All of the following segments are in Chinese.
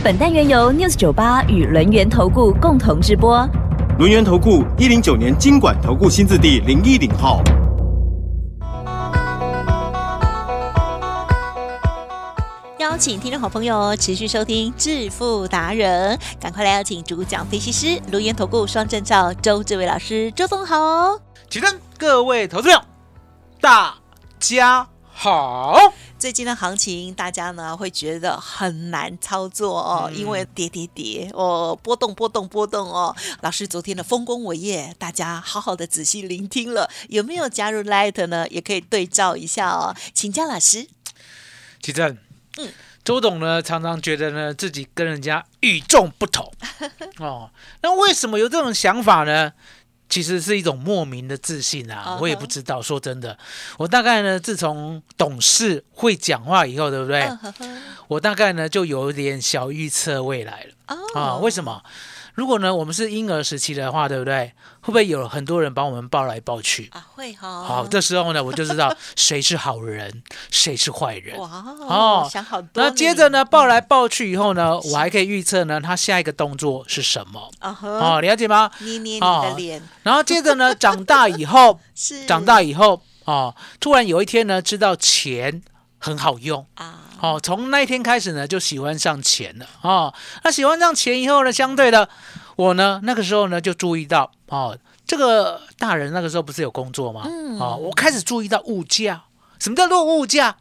本单元由 News 九八与轮源投顾共同直播。轮源投顾一零九年经管投顾新字第零一零号。邀请听众好朋友持续收听致富达人，赶快来邀请主讲分析师轮源投顾双证照周志伟老师，周总好哦。起身，各位投资者，大家好。最近的行情，大家呢会觉得很难操作哦，因为跌跌跌哦，波动波动波动哦。老师昨天的丰功伟业，大家好好的仔细聆听了，有没有加入 Light 呢？也可以对照一下哦，请教老师。起身，嗯，周董呢常常觉得呢自己跟人家与众不同 哦，那为什么有这种想法呢？其实是一种莫名的自信啊，我也不知道。说真的，我大概呢，自从懂事会讲话以后，对不对？我大概呢就有点小预测未来了啊？为什么？如果呢，我们是婴儿时期的话，对不对？会不会有很多人把我们抱来抱去啊？会哈。好，这时候呢，我就知道谁是好人，谁是坏人。哇哦，想好多。那接着呢，抱来抱去以后呢，我还可以预测呢，他下一个动作是什么？啊哦，了解吗？捏捏你的脸。然后接着呢，长大以后，是长大以后哦，突然有一天呢，知道钱很好用啊。哦，从那一天开始呢，就喜欢上钱了哦。那喜欢上钱以后呢，相对的，我呢那个时候呢就注意到哦，这个大人那个时候不是有工作吗？嗯。哦，我开始注意到物价，什么叫做物价？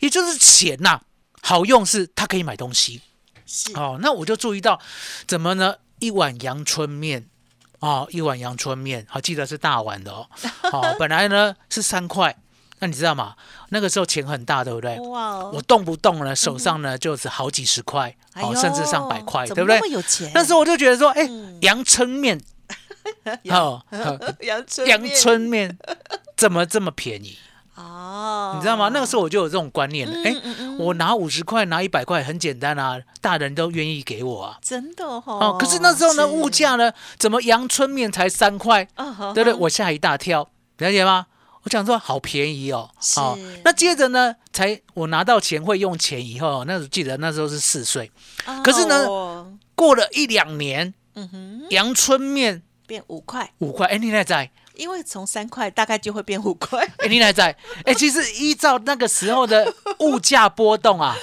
也就是钱呐，好用是它可以买东西。是。哦，那我就注意到，怎么呢？一碗阳春面，哦，一碗阳春面，好，记得是大碗的哦。好，本来呢是三块。那你知道吗？那个时候钱很大，对不对？哇！我动不动呢，手上呢就是好几十块，哦，甚至上百块，对不对？有钱。那时候我就觉得说，哎，阳春面，哦，阳春阳春面怎么这么便宜？哦，你知道吗？那个时候我就有这种观念了。哎，我拿五十块，拿一百块，很简单啊，大人都愿意给我啊。真的哦。哦，可是那时候呢，物价呢，怎么阳春面才三块？对不对？我吓一大跳，了解吗？我想说好便宜哦，好，那接着呢，才我拿到钱会用钱以后，那时候记得那时候是四岁，可是呢，过了一两年，嗯哼，阳春面变五块，五块，哎，你还在？因为从三块大概就会变五块，哎，你还在？哎，其实依照那个时候的物价波动啊，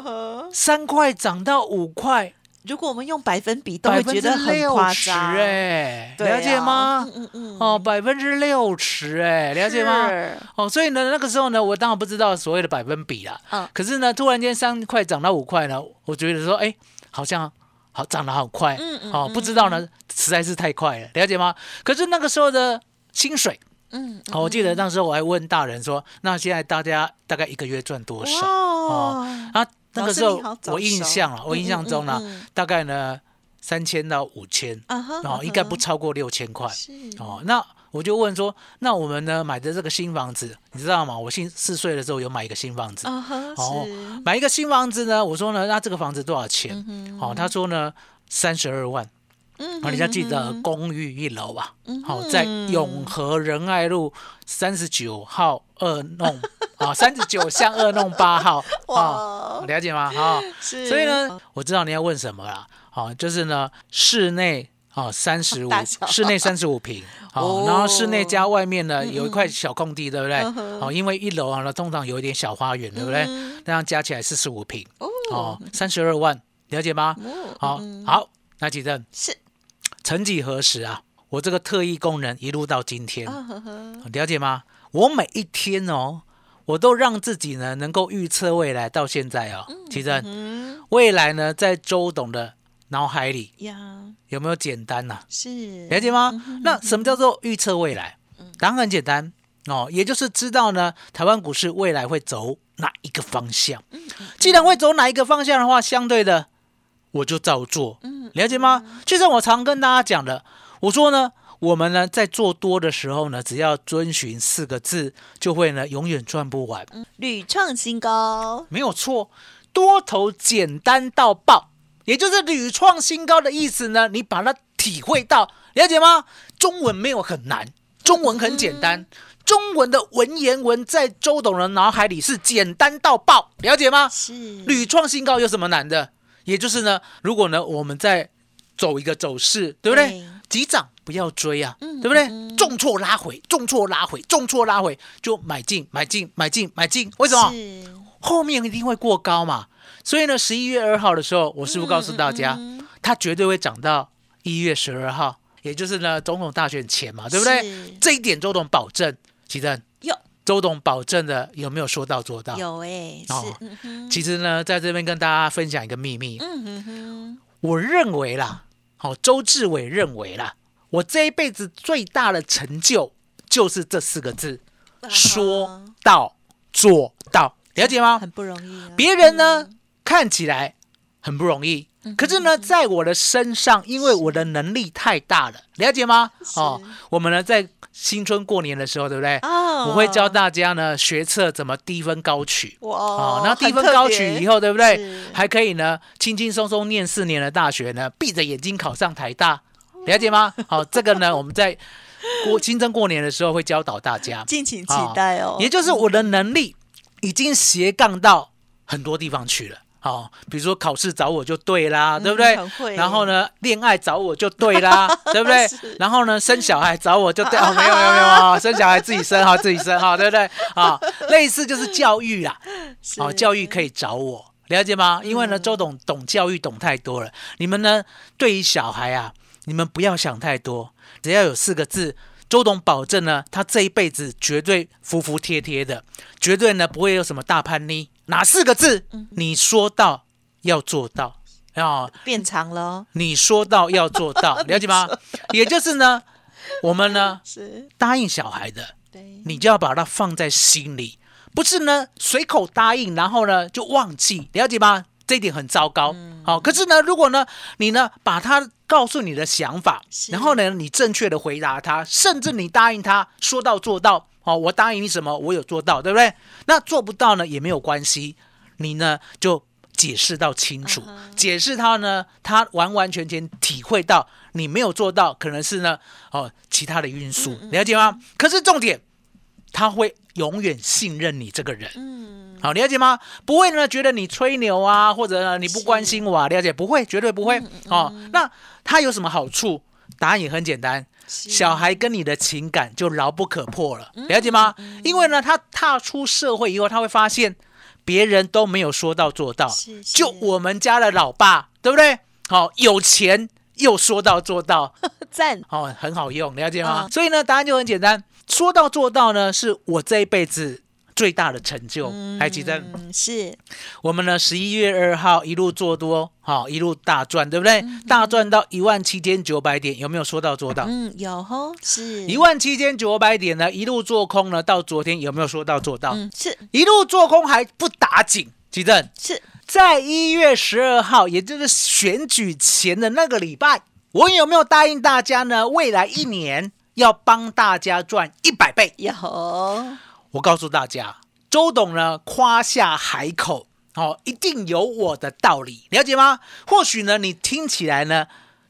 三块涨到五块。如果我们用百分比，都会觉得很夸张哎，了解吗？嗯嗯哦，百分之六十哎，了解吗？哦，所以呢，那个时候呢，我当然不知道所谓的百分比啦。嗯，可是呢，突然间三块涨到五块呢，我觉得说，哎，好像好涨得好快。嗯嗯。哦，不知道呢，实在是太快了，了解吗？可是那个时候的薪水，嗯，哦，我记得那时候我还问大人说，那现在大家大概一个月赚多少？哦，啊。那个时候我印象啊，我印象中呢，大概呢三千到五千，哦，应该不超过六千块。哦，那我就问说，那我们呢买的这个新房子，你知道吗？我新四岁的时候有买一个新房子，哦，买一个新房子呢，我说呢，那这个房子多少钱？哦，他说呢三十二万。嗯，好，你要记得公寓一楼吧。好，在永和仁爱路三十九号二弄 啊，三十九巷二弄八号啊，了解吗？哈，是。所以呢，我知道你要问什么了。好，就是呢，室内啊三十五，室内三十五平，好，然后室内加外面呢有一块小空地，对不对？好，因为一楼啊，通常有一点小花园，对不对？那样加起来四十五平，哦，三十二万，了解吗？好，好，那几阵是。曾几何时啊，我这个特异功能一路到今天，了解吗？我每一天哦，我都让自己呢能够预测未来。到现在哦，其实未来呢在周董的脑海里呀，有没有简单呐？是了解吗？那什么叫做预测未来？答案很简单哦，也就是知道呢台湾股市未来会走哪一个方向。既然会走哪一个方向的话，相对的。我就照做，嗯，了解吗？就像我常跟大家讲的，我说呢，我们呢在做多的时候呢，只要遵循四个字，就会呢永远赚不完，屡创新高，没有错，多头简单到爆，也就是屡创新高的意思呢，你把它体会到，了解吗？中文没有很难，中文很简单。中文的文言文在周董的脑海里是简单到爆，了解吗？是屡创新高有什么难的？也就是呢，如果呢我们在走一个走势，对不对？急涨不要追啊，对不对？重挫拉回，重挫拉回，重挫拉回就买进，买进，买进，买进。为什么？后面一定会过高嘛。所以呢，十一月二号的时候，我是不是告诉大家，它绝对会涨到一月十二号，也就是呢总统大选前嘛，对不对？这一点周董保证。奇正有周董保证的有没有说到做到？有哎，是。其实呢，在这边跟大家分享一个秘密。嗯哼哼，我认为啦，好，周志伟认为啦，我这一辈子最大的成就就是这四个字：说到做到。了解吗？很不容易。别人呢看起来很不容易，可是呢，在我的身上，因为我的能力太大了。了解吗？哦，我们呢在。新春过年的时候，对不对？我会教大家呢学测怎么低分高取。哇！哦，那低分高取以后，对不对？还可以呢轻轻松松念四年的大学呢，闭着眼睛考上台大，了解吗？好，这个呢我们在过新春过年的时候会教导大家，敬请期待哦。也就是我的能力已经斜杠到很多地方去了。好，比如说考试找我就对啦，对不对？然后呢，恋爱找我就对啦，对不对？然后呢，生小孩找我就对，哦，没有没有没有 生小孩自己生哈，自己生哈，对不对？啊，类似就是教育啦，好，教育可以找我，了解吗？因为呢，周董懂教育懂太多了，你们呢，对于小孩啊，你们不要想太多，只要有四个字。周董保证呢，他这一辈子绝对服服帖帖的，绝对呢不会有什么大叛逆。哪四个字？你说到要做到啊，变长了。你说到要做到，了解吗？也就是呢，我们呢 是答应小孩的，对，你就要把它放在心里，不是呢随口答应，然后呢就忘记，了解吗？这一点很糟糕。好，可是呢，如果呢你呢把他。告诉你的想法，然后呢，你正确的回答他，甚至你答应他说到做到。哦，我答应你什么，我有做到，对不对？那做不到呢也没有关系，你呢就解释到清楚，解释他呢，他完完全全体会到你没有做到，可能是呢哦其他的因素，了解吗？可是重点，他会永远信任你这个人。嗯。好，了解吗？不会呢，觉得你吹牛啊，或者你不关心我啊，了解？不会，绝对不会。哦，那他有什么好处？答案也很简单，小孩跟你的情感就牢不可破了，了解吗？因为呢，他踏出社会以后，他会发现别人都没有说到做到，就我们家的老爸，对不对？好，有钱又说到做到，赞，哦，很好用，了解吗？所以呢，答案就很简单，说到做到呢，是我这一辈子。最大的成就，还记得？是我们呢，十一月二号一路做多，好一路大赚，对不对？大赚到一万七千九百点，有没有说到做到？嗯，有吼，是一万七千九百点呢，一路做空呢，到昨天有没有说到做到？嗯，是一路做空还不打紧，记得是在一月十二号，也就是选举前的那个礼拜，我有没有答应大家呢？未来一年要帮大家赚一百倍？有。我告诉大家，周董呢夸下海口，哦，一定有我的道理，了解吗？或许呢，你听起来呢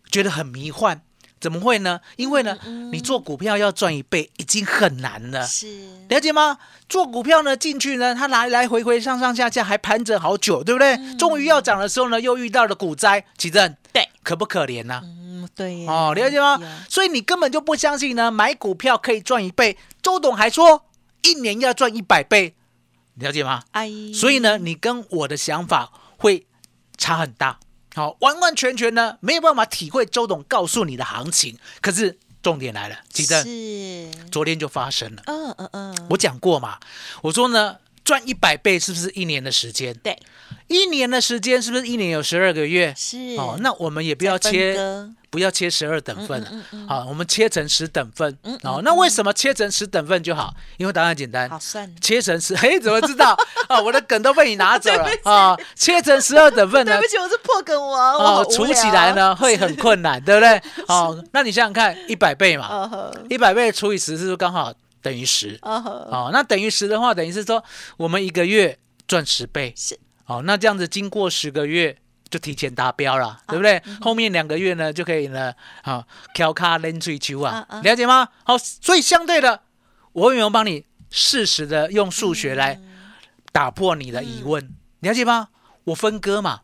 觉得很迷幻，怎么会呢？因为呢，你做股票要赚一倍已经很难了，是了解吗？做股票呢进去呢，它来来回回上上下下还盘整好久，对不对？终于要涨的时候呢，又遇到了股灾，奇正，对，可不可怜呢？嗯，对，哦，了解吗？所以你根本就不相信呢，买股票可以赚一倍。周董还说。一年要赚一百倍，了解吗？哎，所以呢，你跟我的想法会差很大。好，完完全全呢没有办法体会周董告诉你的行情。可是重点来了，记得是昨天就发生了。嗯嗯嗯，我讲过嘛，我说呢，赚一百倍是不是一年的时间？对，一年的时间是不是一年有十二个月？是哦，那我们也不要切，不要切十二等份了，好，我们切成十等份。哦，那为什么切成十等份就好？因为答案简单，好算。切成十，嘿，怎么知道？啊，我的梗都被你拿走了 啊！切成十二等份呢？对不起，我是破梗王。哦，除起来呢 会很困难，对不对？哦，那你想想看，一百倍嘛，一百倍除以十是不是刚好？等于十哦，那等于十的话，等于是说我们一个月赚十倍，是哦，那这样子经过十个月就提前达标了，对不对？后面两个月呢就可以呢，好调卡连追求啊，了解吗？好，所以相对的，我有没有帮你适时的用数学来打破你的疑问？了解吗？我分割嘛，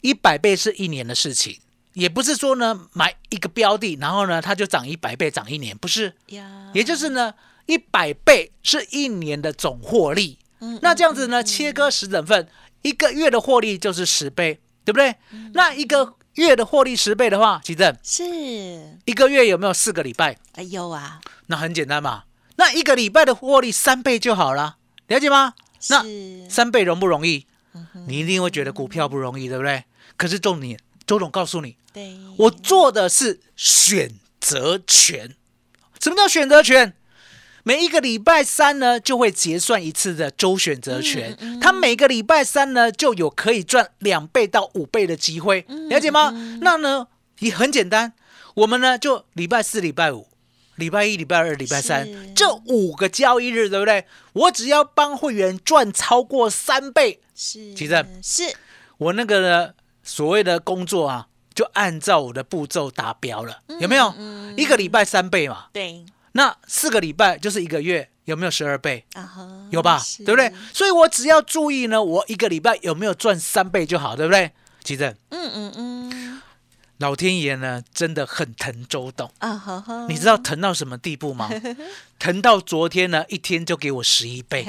一百倍是一年的事情，也不是说呢买一个标的，然后呢它就涨一百倍，涨一年，不是，也就是呢。一百倍是一年的总获利，那这样子呢？切割十等份，一个月的获利就是十倍，对不对？那一个月的获利十倍的话，奇正是一个月有没有四个礼拜？哎有啊，那很简单嘛。那一个礼拜的获利三倍就好了，了解吗？那三倍容不容易？你一定会觉得股票不容易，对不对？可是重点，周总告诉你，对我做的是选择权。什么叫选择权？每一个礼拜三呢，就会结算一次的周选择权。他每个礼拜三呢，就有可以赚两倍到五倍的机会，了解吗？那呢也很简单，我们呢就礼拜四、礼拜五、礼拜一、礼拜二、礼拜三这五个交易日，对不对？我只要帮会员赚超过三倍，是，其实是我那个呢所谓的工作啊，就按照我的步骤达标了，有没有？一个礼拜三倍嘛？对。那四个礼拜就是一个月，有没有十二倍？有吧，对不对？所以我只要注意呢，我一个礼拜有没有赚三倍就好，对不对？奇正，嗯嗯嗯，老天爷呢真的很疼周董啊，你知道疼到什么地步吗？疼到昨天呢一天就给我十一倍，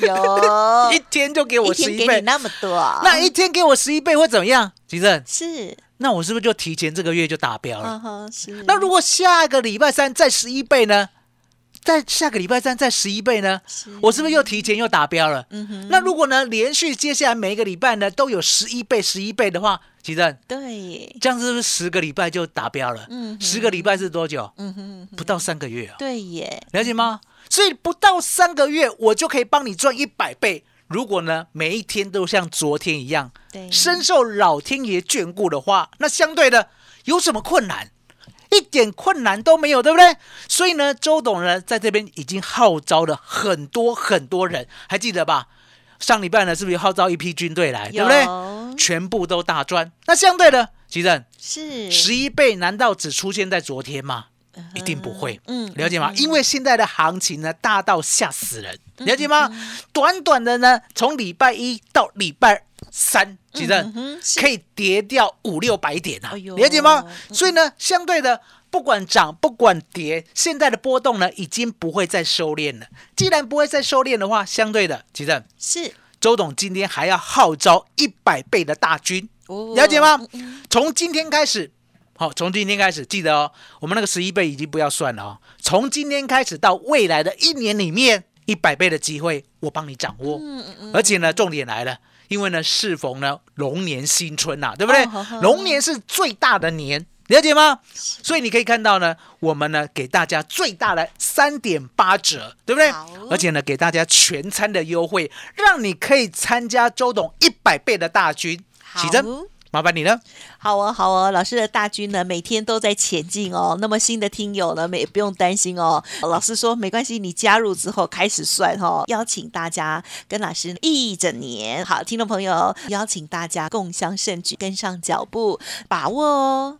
有，一天就给我十一倍，那么多，那一天给我十一倍会怎么样？吉正是。那我是不是就提前这个月就达标了？那如果下个礼拜三再十一倍呢？在下个礼拜三再十一倍呢？我是不是又提前又达标了？嗯哼那如果呢，连续接下来每一个礼拜呢都有十一倍、十一倍的话，其实对，这样是不是十个礼拜就达标了？嗯，十个礼拜是多久？嗯哼，不到三个月啊。对耶，了解吗？所以不到三个月，我就可以帮你赚一百倍。如果呢，每一天都像昨天一样，深受老天爷眷顾的话，那相对的有什么困难？一点困难都没有，对不对？所以呢，周董呢在这边已经号召了很多很多人，还记得吧？上礼拜呢是不是号召一批军队来，对不对？全部都大赚。那相对的，吉正是十一倍，难道只出现在昨天吗？一定不会，嗯，了解吗？因为现在的行情呢，大到吓死人，了解吗？短短的呢，从礼拜一到礼拜三，其实可以跌掉五六百点啊，了解吗？所以呢，相对的，不管涨不管跌，现在的波动呢，已经不会再收敛了。既然不会再收敛的话，相对的，其实是周董今天还要号召一百倍的大军，了解吗？从今天开始。好，从今天开始，记得哦，我们那个十一倍已经不要算了哦。从今天开始到未来的一年里面，一百倍的机会我帮你掌握。嗯嗯嗯。而且呢，重点来了，因为呢，适逢呢龙年新春呐，对不对？龙年是最大的年，了解吗？所以你可以看到呢，我们呢给大家最大的三点八折，对不对？而且呢，给大家全餐的优惠，让你可以参加周董一百倍的大军。起真。麻烦你了，好哦，好哦，老师的大军呢，每天都在前进哦。那么新的听友呢，也不用担心哦。老师说没关系，你加入之后开始算哈。邀请大家跟老师一整年，好，听众朋友，邀请大家共襄盛举，跟上脚步，把握哦。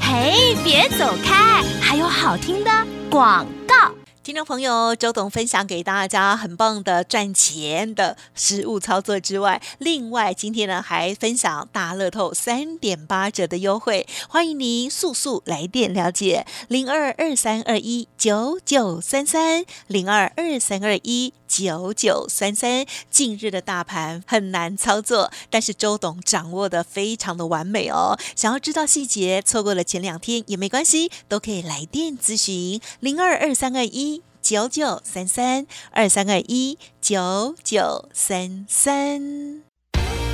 嘿，别走开，还有好听的广告。听众朋友，周董分享给大家很棒的赚钱的实物操作之外，另外今天呢还分享大乐透三点八折的优惠，欢迎您速速来电了解零二二三二一九九三三零二二三二一九九三三。近日的大盘很难操作，但是周董掌握的非常的完美哦。想要知道细节，错过了前两天也没关系，都可以来电咨询零二二三二一。九九三三二三二一九九三三。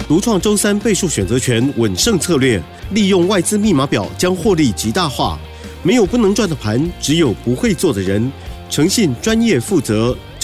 独创周三倍数选择权稳胜策略，利用外资密码表将获利极大化。没有不能赚的盘，只有不会做的人。诚信、专业、负责，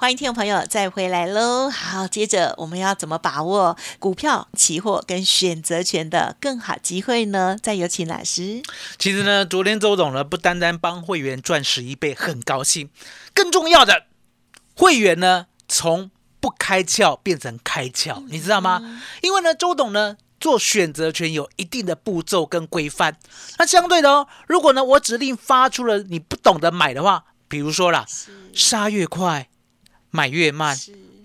欢迎听众朋友再回来喽！好，接着我们要怎么把握股票、期货跟选择权的更好机会呢？再有请老师。其实呢，昨天周董呢不单单帮会员赚十一倍，很高兴，更重要的，会员呢从不开窍变成开窍，你知道吗？因为呢，周董呢做选择权有一定的步骤跟规范。那相对的哦，如果呢我指令发出了你不懂得买的话，比如说啦，杀越快。买越慢，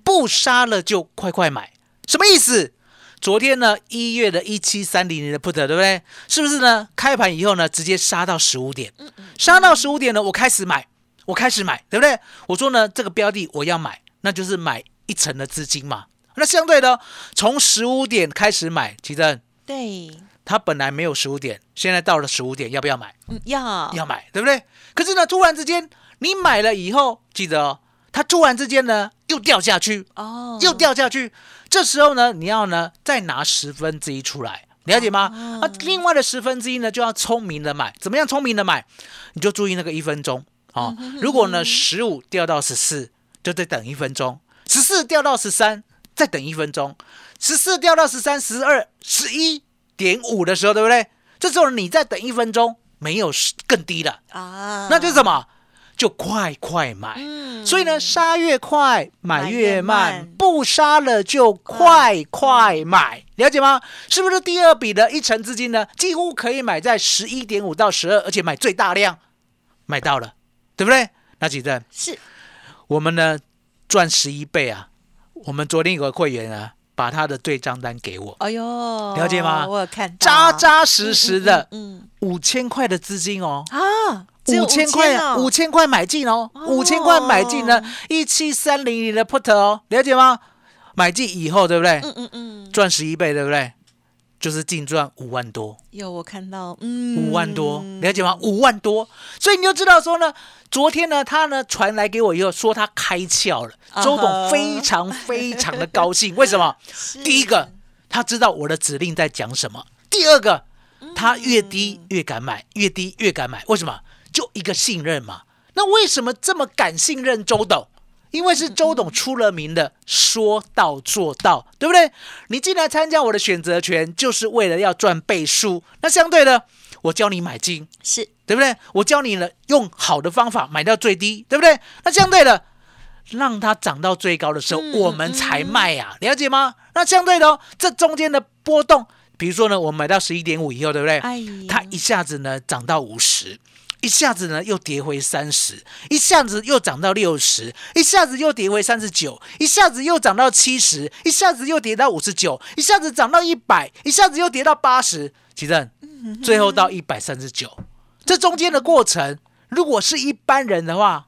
不杀了就快快买，什么意思？昨天呢，一月的一七三零零的 put 对不对？是不是呢？开盘以后呢，直接杀到十五点，杀到十五点呢，我开始买，我开始买，对不对？我说呢，这个标的我要买，那就是买一层的资金嘛。那相对的，从十五点开始买，其实对，它本来没有十五点，现在到了十五点，要不要买？要，要买，对不对？可是呢，突然之间你买了以后，记得。它突然之间呢，又掉下去，哦，又掉下去。这时候呢，你要呢再拿十分之一出来，了解吗？啊，另外的十分之一呢，就要聪明的买。怎么样聪明的买？你就注意那个一分钟啊。如果呢十五掉到十四，就再等一分钟；十四掉到十三，再等一分钟；十四掉到十三、十二、十一点五的时候，对不对？这时候你再等一分钟，没有更低了啊，那就是什么？就快快买，所以呢，杀越快买越慢，不杀了就快快买，了解吗？是不是第二笔的一成资金呢？几乎可以买在十一点五到十二，而且买最大量，买到了，对不对？那几阵是，我们呢赚十一倍啊！我们昨天有个会员啊，把他的对账单给我，哎呦，了解吗？我有看，扎扎实实的，嗯，五千块的资金哦，啊。五千块，五千块买进哦，五千块买进呢，一七三零零的 put 哦，了解吗？买进以后，对不对？嗯嗯嗯，赚十一倍，对不对？就是净赚五万多。有我看到，嗯，五万多，了解吗？五万多，所以你就知道说呢，昨天呢，他呢传来给我以后说他开窍了，周董非常非常的高兴。为什么？第一个，他知道我的指令在讲什么；第二个，他越低越敢买，越低越敢买。为什么？就一个信任嘛，那为什么这么敢信任周董？因为是周董出了名的，说到做到，对不对？你进来参加我的选择权，就是为了要赚倍数。那相对的，我教你买进，是对不对？我教你了用好的方法买到最低，对不对？那相对的，让它涨到最高的时候，我们才卖呀，了解吗？那相对的，这中间的波动，比如说呢，我买到十一点五以后，对不对？它一下子呢涨到五十。一下子呢又跌回三十，一下子又涨到六十，一下子又跌回三十九，一下子又涨到七十，一下子又跌到五十九，一下子涨到一百，一下子又跌到八十，奇正，最后到一百三十九。这中间的过程，如果是一般人的话，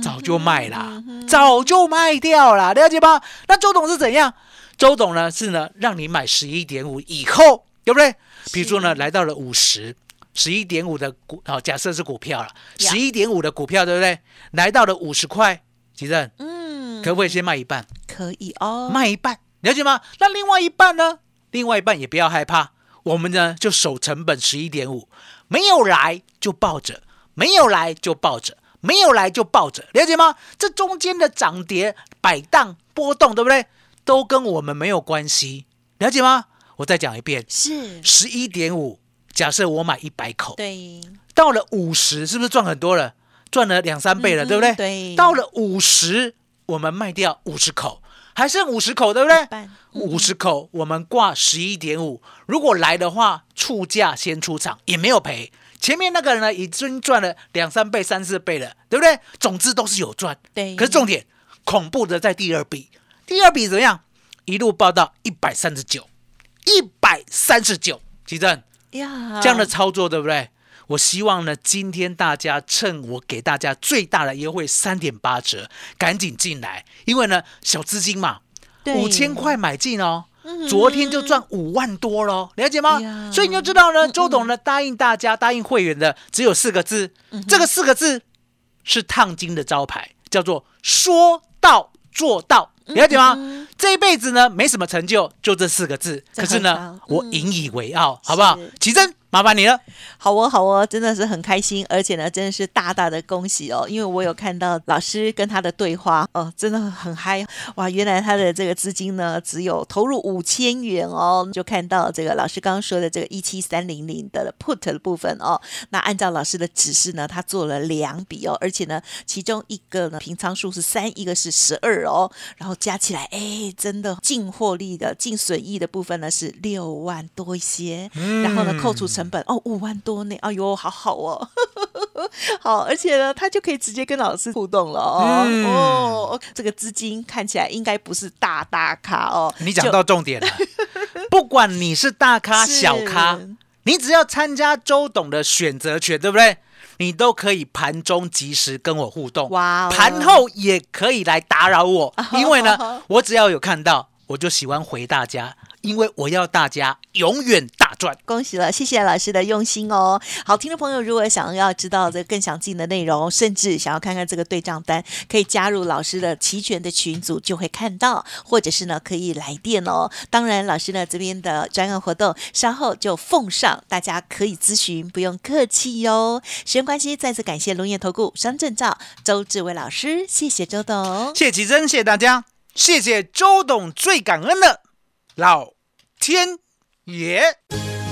早就卖啦，早就卖掉啦，了解吗？那周董是怎样？周董呢是呢让你买十一点五以后，对不对？比如说呢来到了五十。十一点五的股，好，假设是股票了，十一点五的股票，对不对？来到了五十块，吉正，嗯，可不可以先卖一半？可以哦，卖一半，了解吗？那另外一半呢？另外一半也不要害怕，我们呢就守成本十一点五，没有来就抱着，没有来就抱着，没有来就抱着，了解吗？这中间的涨跌摆荡波动，对不对？都跟我们没有关系，了解吗？我再讲一遍，是十一点五。假设我买一百口，对，到了五十，是不是赚很多了？赚了两三倍了，对不对？对，到了五十，我们卖掉五十口，还剩五十口，对不对？五十口，我们挂十一点五。如果来的话，出价先出场，也没有赔。前面那个人呢，已经赚了两三倍、三四倍了，对不对？总之都是有赚。对，可是重点，恐怖的在第二笔，第二笔怎么样？一路报到一百三十九，一百三十九，奇正。呀，这样的操作对不对？我希望呢，今天大家趁我给大家最大的优惠三点八折，赶紧进来，因为呢，小资金嘛，五千块买进哦，昨天就赚五万多喽，了解吗？所以你就知道呢，周董呢答应大家、答应会员的只有四个字，这个四个字是烫金的招牌，叫做说到做到，了解吗？这一辈子呢，没什么成就，就这四个字，可是呢，我引以为傲，好不好？奇珍。麻烦你了，好哦，好哦，真的是很开心，而且呢，真的是大大的恭喜哦，因为我有看到老师跟他的对话哦，真的很嗨哇！原来他的这个资金呢，只有投入五千元哦，就看到这个老师刚刚说的这个一七三零零的 put 的部分哦，那按照老师的指示呢，他做了两笔哦，而且呢，其中一个呢平仓数是三，一个是十二哦，然后加起来，哎，真的净获利的净损益的部分呢是六万多一些，然后呢扣除成。成本哦，五万多呢！哎呦，好好哦，好，而且呢，他就可以直接跟老师互动了哦。哦，这个资金看起来应该不是大大咖哦。你讲到重点了，不管你是大咖小咖，你只要参加周董的选择权，对不对？你都可以盘中及时跟我互动，哇，盘后也可以来打扰我，因为呢，我只要有看到，我就喜欢回大家。因为我要大家永远大赚，恭喜了，谢谢老师的用心哦。好，听众朋友，如果想要知道这更详尽的内容，甚至想要看看这个对账单，可以加入老师的齐全的群组，就会看到，或者是呢可以来电哦。当然，老师呢这边的专案活动稍后就奉上，大家可以咨询，不用客气哟。时间关系，再次感谢龙岩投顾商证照周志伟老师，谢谢周董，谢谢奇珍，谢谢大家，谢谢周董，最感恩的。老天爷！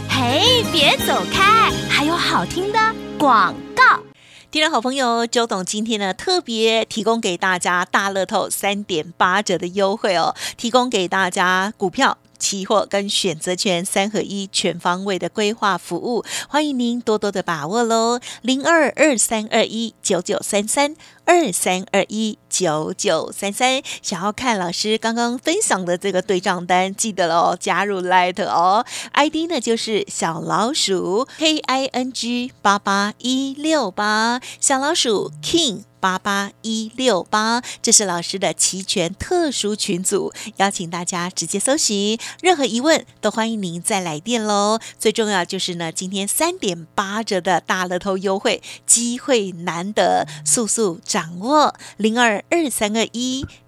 嘿，别走开，还有好听的广告。听众好朋友，周董今天呢特别提供给大家大乐透三点八折的优惠哦，提供给大家股票。期货跟选择权三合一全方位的规划服务，欢迎您多多的把握喽！零二二三二一九九三三二三二一九九三三，想要看老师刚刚分享的这个对账单，记得喽，加入 Light 哦，ID 呢就是小老鼠 K I N G 八八一六八，小老鼠 King。八八一六八，这是老师的齐全特殊群组，邀请大家直接搜寻，任何疑问都欢迎您再来电喽。最重要就是呢，今天三点八折的大乐透优惠，机会难得，速速掌握零二二三二一。